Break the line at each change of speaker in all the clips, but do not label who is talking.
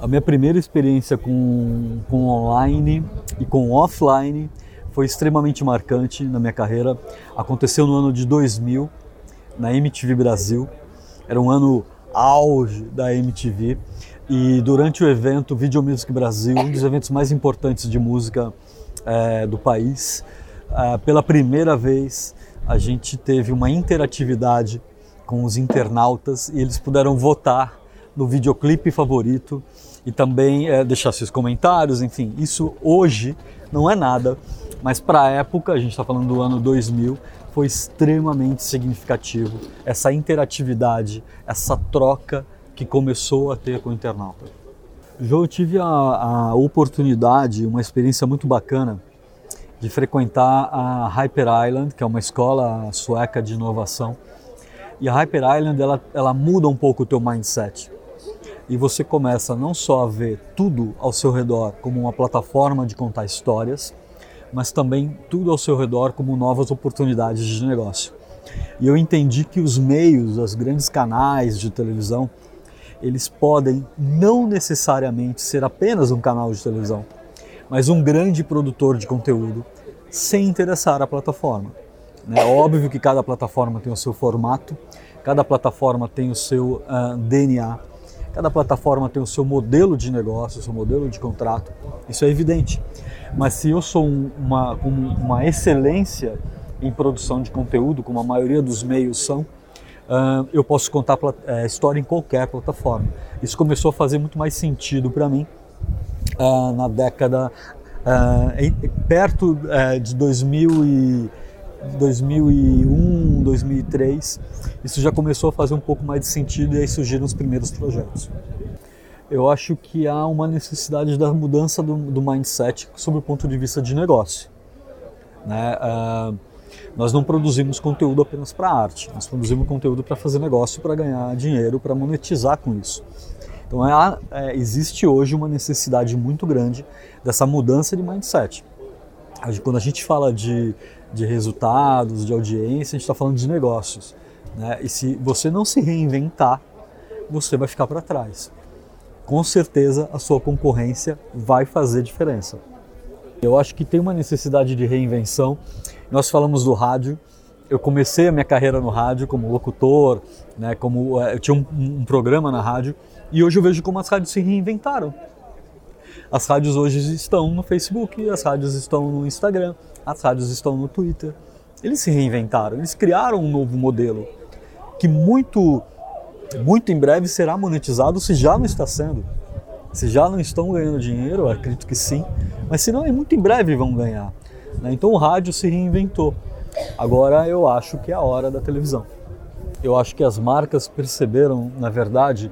A minha primeira experiência com, com online e com offline foi extremamente marcante na minha carreira. Aconteceu no ano de 2000, na MTV Brasil. Era um ano auge da MTV. E durante o evento Video Music Brasil, um dos eventos mais importantes de música é, do país, é, pela primeira vez a gente teve uma interatividade com os internautas e eles puderam votar no videoclipe favorito e também é, deixar seus comentários, enfim, isso hoje não é nada, mas para a época, a gente está falando do ano 2000, foi extremamente significativo essa interatividade, essa troca que começou a ter com o internauta. Eu tive a, a oportunidade, uma experiência muito bacana de frequentar a Hyper Island, que é uma escola sueca de inovação. E a Hyper Island ela, ela muda um pouco o teu mindset e você começa não só a ver tudo ao seu redor como uma plataforma de contar histórias, mas também tudo ao seu redor como novas oportunidades de negócio. E eu entendi que os meios, os grandes canais de televisão, eles podem não necessariamente ser apenas um canal de televisão, mas um grande produtor de conteúdo sem interessar a plataforma. É óbvio que cada plataforma tem o seu formato, cada plataforma tem o seu uh, ah, DNA, Cada plataforma tem o seu modelo de negócio, o seu modelo de contrato, isso é evidente. Mas se eu sou uma, uma excelência em produção de conteúdo, como a maioria dos meios são, uh, eu posso contar uh, história em qualquer plataforma. Isso começou a fazer muito mais sentido para mim uh, na década perto de 2000 e 2001, 2003, isso já começou a fazer um pouco mais de sentido e aí surgiram os primeiros projetos. Eu acho que há uma necessidade da mudança do, do mindset sob o ponto de vista de negócio. Né? Uh, nós não produzimos conteúdo apenas para arte, nós produzimos conteúdo para fazer negócio, para ganhar dinheiro, para monetizar com isso. Então é, é, existe hoje uma necessidade muito grande dessa mudança de mindset. Quando a gente fala de de resultados, de audiência, a gente está falando de negócios. Né? E se você não se reinventar, você vai ficar para trás. Com certeza a sua concorrência vai fazer diferença. Eu acho que tem uma necessidade de reinvenção. Nós falamos do rádio. Eu comecei a minha carreira no rádio como locutor, né, como eh, eu tinha um, um programa na rádio e hoje eu vejo como as rádios se reinventaram. As rádios hoje estão no Facebook, as rádios estão no Instagram, as rádios estão no Twitter. Eles se reinventaram, eles criaram um novo modelo que muito, muito em breve será monetizado, se já não está sendo. Se já não estão ganhando dinheiro, acredito que sim, mas se não, muito em breve vão ganhar. Né? Então o rádio se reinventou. Agora eu acho que é a hora da televisão. Eu acho que as marcas perceberam, na verdade,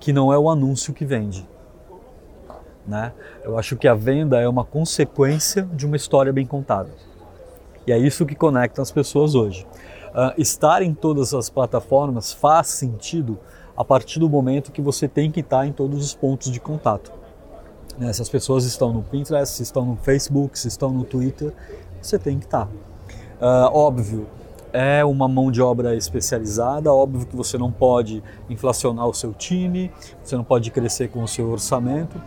que não é o anúncio que vende, né? Eu acho que a venda é uma consequência de uma história bem contada. E é isso que conecta as pessoas hoje. Uh, estar em todas as plataformas faz sentido a partir do momento que você tem que estar em todos os pontos de contato. Né? Se as pessoas estão no Pinterest, se estão no Facebook, se estão no Twitter, você tem que estar. Uh, óbvio, é uma mão de obra especializada. Óbvio que você não pode inflacionar o seu time, você não pode crescer com o seu orçamento,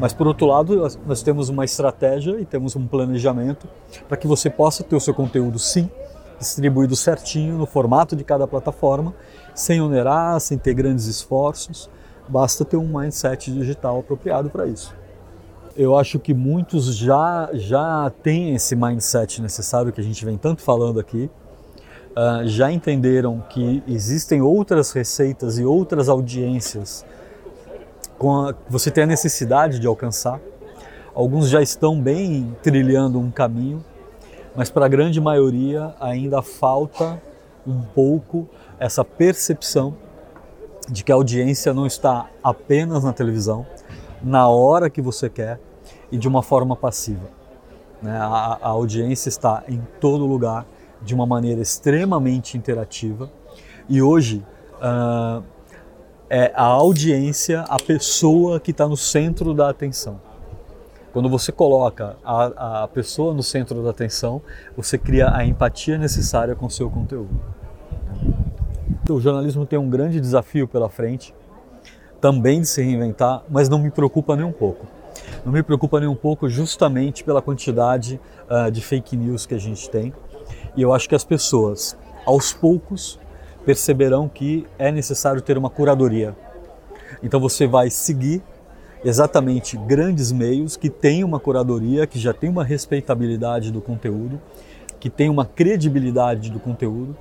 mas por outro lado, nós temos uma estratégia e temos um planejamento para que você possa ter o seu conteúdo sim distribuído certinho no formato de cada plataforma, sem onerar, sem ter grandes esforços. Basta ter um mindset digital apropriado para isso. Eu acho que muitos já já têm esse mindset necessário que a gente vem tanto falando aqui uh, já entenderam que existem outras receitas e outras audiências que você tem a necessidade de alcançar. Alguns já estão bem trilhando um caminho, mas para a grande maioria ainda falta um pouco essa percepção de que a audiência não está apenas na televisão, na hora que você quer e de uma forma passiva. Né? A, a audiência está em todo lugar de uma maneira extremamente interativa e hoje uh, é a audiência, a pessoa que está no centro da atenção. Quando você coloca a, a pessoa no centro da atenção, você cria a empatia necessária com o seu conteúdo. O jornalismo tem um grande desafio pela frente, também de se reinventar, mas não me preocupa nem um pouco. Não me preocupa nem um pouco justamente pela quantidade uh, de fake news que a gente tem. E eu acho que as pessoas, aos poucos, perceberão que é necessário ter uma curadoria. Então você vai seguir exatamente grandes meios que têm uma curadoria, que já tem uma respeitabilidade do conteúdo, que tem uma credibilidade do conteúdo,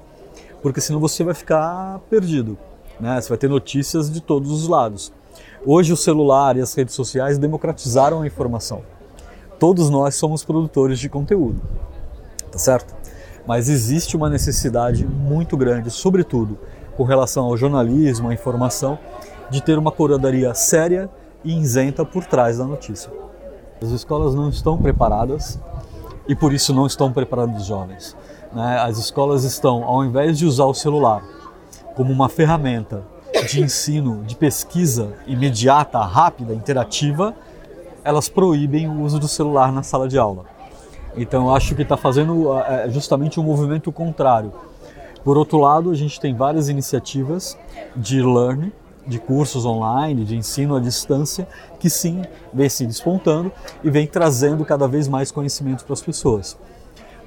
porque senão você vai ficar perdido. Né? Você vai ter notícias de todos os lados. Hoje o celular e as redes sociais democratizaram a informação. Todos nós somos produtores de conteúdo, tá certo? Mas existe uma necessidade muito grande, sobretudo com relação ao jornalismo, à informação, de ter uma curadoria séria e isenta por trás da notícia. As escolas não estão preparadas e por isso não estão preparando os jovens. Né? As escolas estão, ao invés de usar o celular como uma ferramenta de ensino, de pesquisa imediata, rápida, interativa, elas proíbem o uso do celular na sala de aula. Então acho que está fazendo justamente um movimento contrário. Por outro lado, a gente tem várias iniciativas de learning, de cursos online, de ensino à distância, que sim vem se despontando e vem trazendo cada vez mais conhecimento para as pessoas.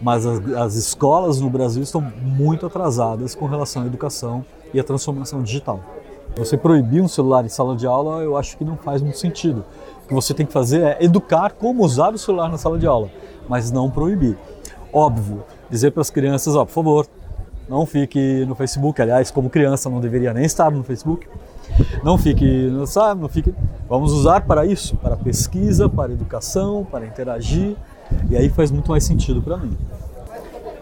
Mas as, as escolas no Brasil estão muito atrasadas com relação à educação e à transformação digital. Você proibir um celular em sala de aula, eu acho que não faz muito sentido. O que você tem que fazer é educar como usar o celular na sala de aula, mas não proibir. Óbvio, dizer para as crianças, ó, por favor, não fique no Facebook. Aliás, como criança, não deveria nem estar no Facebook. Não fique, sabe, não fique. Vamos usar para isso, para pesquisa, para educação, para interagir. E aí faz muito mais sentido para mim.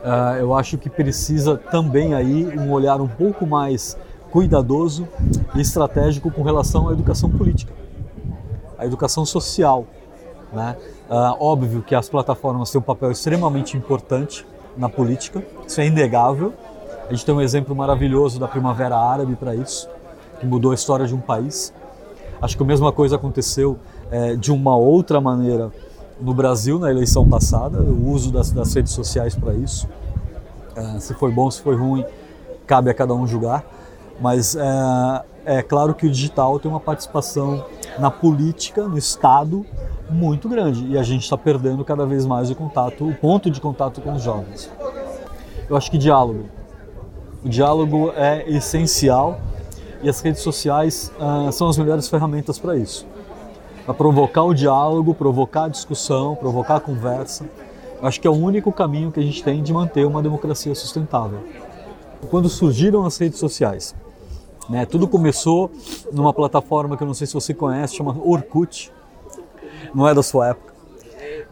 Uh, eu acho que precisa também aí um olhar um pouco mais cuidadoso e estratégico com relação à educação política, à educação social. Né? Uh, óbvio que as plataformas têm um papel extremamente importante na política, isso é inegável. A gente tem um exemplo maravilhoso da Primavera Árabe para isso, que mudou a história de um país. Acho que a mesma coisa aconteceu é, de uma outra maneira no Brasil na eleição passada, o uso das, das redes sociais para isso. É, se foi bom, se foi ruim, cabe a cada um julgar. Mas é, é claro que o digital tem uma participação na política, no Estado, muito grande. E a gente está perdendo cada vez mais o contato, o ponto de contato com os jovens. Eu acho que diálogo. O diálogo é essencial e as redes sociais uh, são as melhores ferramentas para isso. Para provocar o diálogo, provocar a discussão, provocar a conversa. Eu acho que é o único caminho que a gente tem de manter uma democracia sustentável. Quando surgiram as redes sociais, né? Tudo começou numa plataforma que eu não sei se você conhece, chama Orkut. Não é da sua época.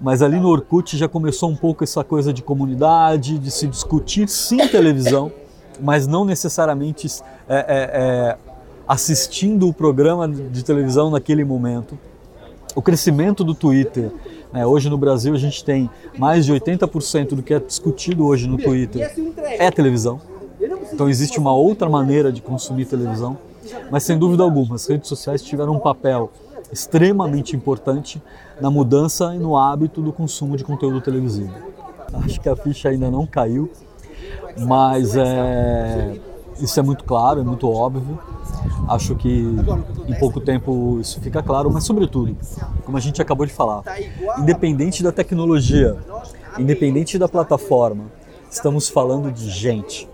Mas ali no Orkut já começou um pouco essa coisa de comunidade, de se discutir sim televisão, mas não necessariamente é, é, é, assistindo o programa de televisão naquele momento. O crescimento do Twitter. Né? Hoje no Brasil a gente tem mais de 80% do que é discutido hoje no Twitter é televisão. Então existe uma outra maneira de consumir televisão, mas sem dúvida alguma, as redes sociais tiveram um papel extremamente importante na mudança e no hábito do consumo de conteúdo televisivo. Acho que a ficha ainda não caiu, mas é, isso é muito claro, é muito óbvio. Acho que em pouco tempo isso fica claro, mas sobretudo, como a gente acabou de falar, independente da tecnologia, independente da plataforma, estamos falando de gente.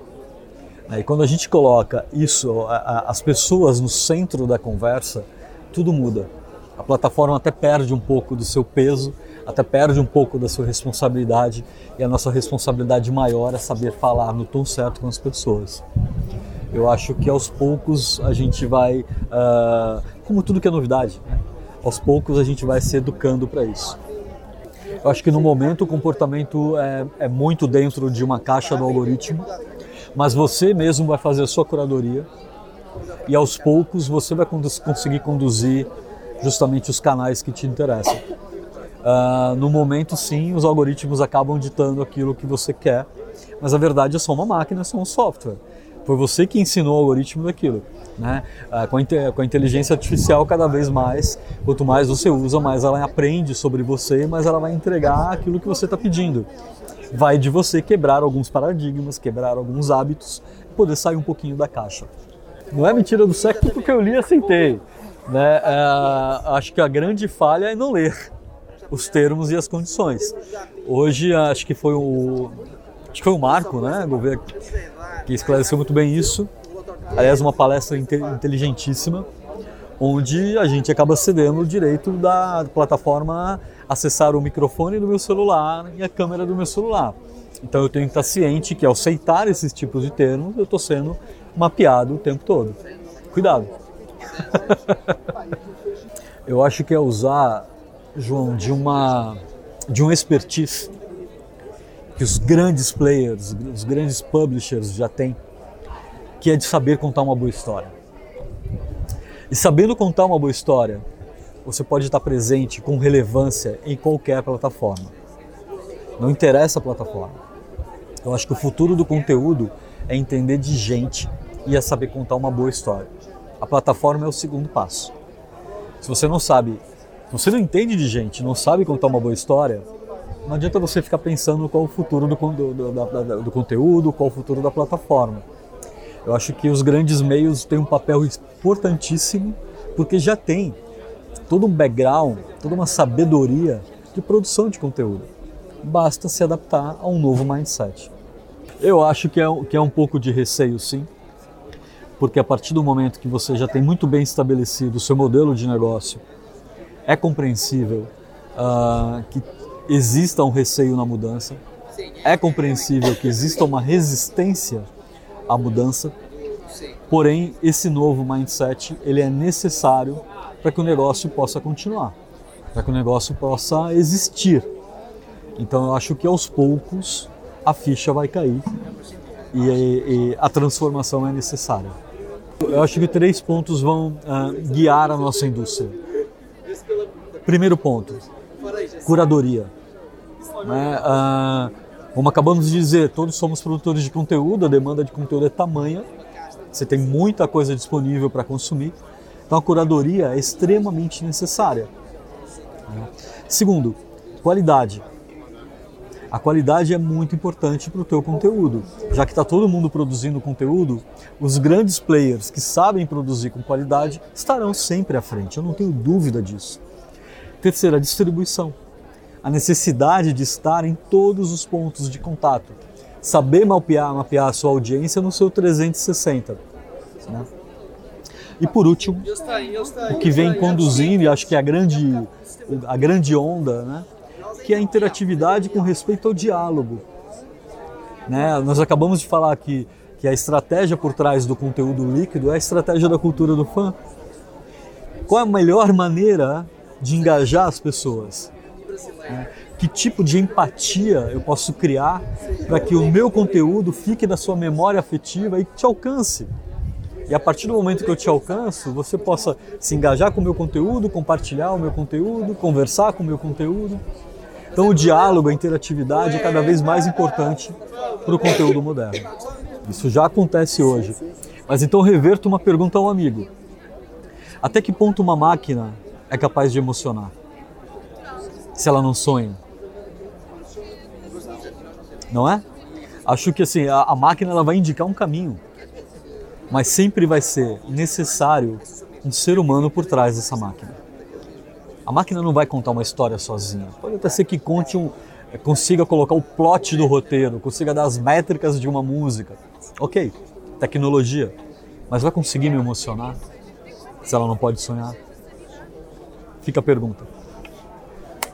E quando a gente coloca isso, as pessoas no centro da conversa, tudo muda. A plataforma até perde um pouco do seu peso, até perde um pouco da sua responsabilidade, e a nossa responsabilidade maior é saber falar no tom certo com as pessoas. Eu acho que aos poucos a gente vai, uh, como tudo que é novidade, né? aos poucos a gente vai se educando para isso. Eu acho que no momento o comportamento é, é muito dentro de uma caixa do algoritmo, mas você mesmo vai fazer a sua curadoria e aos poucos você vai conseguir conduzir justamente os canais que te interessam. Uh, no momento, sim, os algoritmos acabam ditando aquilo que você quer, mas a verdade é só uma máquina, é só um software. Foi você que ensinou o algoritmo daquilo. Né? Uh, com, a com a inteligência artificial, cada vez mais, quanto mais você usa, mais ela aprende sobre você, mais ela vai entregar aquilo que você está pedindo vai de você quebrar alguns paradigmas, quebrar alguns hábitos, poder sair um pouquinho da caixa. Não é mentira do século porque eu li e aceitei. Né? É, acho que a grande falha é não ler os termos e as condições. Hoje acho que foi o acho que foi o Marco, né, Gouveia, que esclareceu muito bem isso. Aliás, uma palestra inteligentíssima, onde a gente acaba cedendo o direito da plataforma acessar o microfone do meu celular e a câmera do meu celular. Então eu tenho que estar ciente que ao aceitar esses tipos de termos, eu estou sendo mapeado o tempo todo. Cuidado. Eu acho que é usar, João, de uma de um expertise que os grandes players, os grandes publishers já têm, que é de saber contar uma boa história. E sabendo contar uma boa história, você pode estar presente com relevância em qualquer plataforma. Não interessa a plataforma. Eu acho que o futuro do conteúdo é entender de gente e é saber contar uma boa história. A plataforma é o segundo passo. Se você não sabe, se você não entende de gente, não sabe contar uma boa história, não adianta você ficar pensando qual o futuro do, do, do, do conteúdo, qual o futuro da plataforma. Eu acho que os grandes meios têm um papel importantíssimo porque já tem todo um background, toda uma sabedoria de produção de conteúdo. Basta se adaptar a um novo mindset. Eu acho que é, que é um pouco de receio, sim, porque a partir do momento que você já tem muito bem estabelecido o seu modelo de negócio, é compreensível uh, que exista um receio na mudança, é compreensível que exista uma resistência à mudança, porém esse novo mindset ele é necessário para que o negócio possa continuar, para que o negócio possa existir. Então eu acho que aos poucos a ficha vai cair e, e a transformação é necessária. Eu acho que três pontos vão uh, guiar a nossa indústria. Primeiro ponto, curadoria. Né? Uh, como acabamos de dizer, todos somos produtores de conteúdo, a demanda de conteúdo é tamanha, você tem muita coisa disponível para consumir, então a curadoria é extremamente necessária. Né? Segundo, qualidade. A qualidade é muito importante para o teu conteúdo. Já que está todo mundo produzindo conteúdo, os grandes players que sabem produzir com qualidade estarão sempre à frente, eu não tenho dúvida disso. Terceira, distribuição. A necessidade de estar em todos os pontos de contato. Saber mapear, mapear a sua audiência no seu 360. Né? E por último, o que vem conduzindo, e acho que é a grande, a grande onda, né? Que é a interatividade com respeito ao diálogo. Né? Nós acabamos de falar aqui que a estratégia por trás do conteúdo líquido é a estratégia da cultura do fã. Qual é a melhor maneira de engajar as pessoas? Né? Que tipo de empatia eu posso criar para que o meu conteúdo fique na sua memória afetiva e te alcance? E a partir do momento que eu te alcanço, você possa se engajar com o meu conteúdo, compartilhar o meu conteúdo, conversar com o meu conteúdo. Então o diálogo, a interatividade é cada vez mais importante para o conteúdo moderno. Isso já acontece hoje. Mas então reverto uma pergunta ao amigo. Até que ponto uma máquina é capaz de emocionar? Se ela não sonha? Não é? Acho que assim, a, máquina ela vai indicar um caminho, mas sempre vai ser necessário um ser humano por trás dessa máquina. A máquina não vai contar uma história sozinha. Pode até ser que conte um, eh, consiga colocar o plot do roteiro, consiga dar as métricas de uma música. Ok, tecnologia. Mas vai conseguir me emocionar se ela não pode sonhar? Fica a pergunta.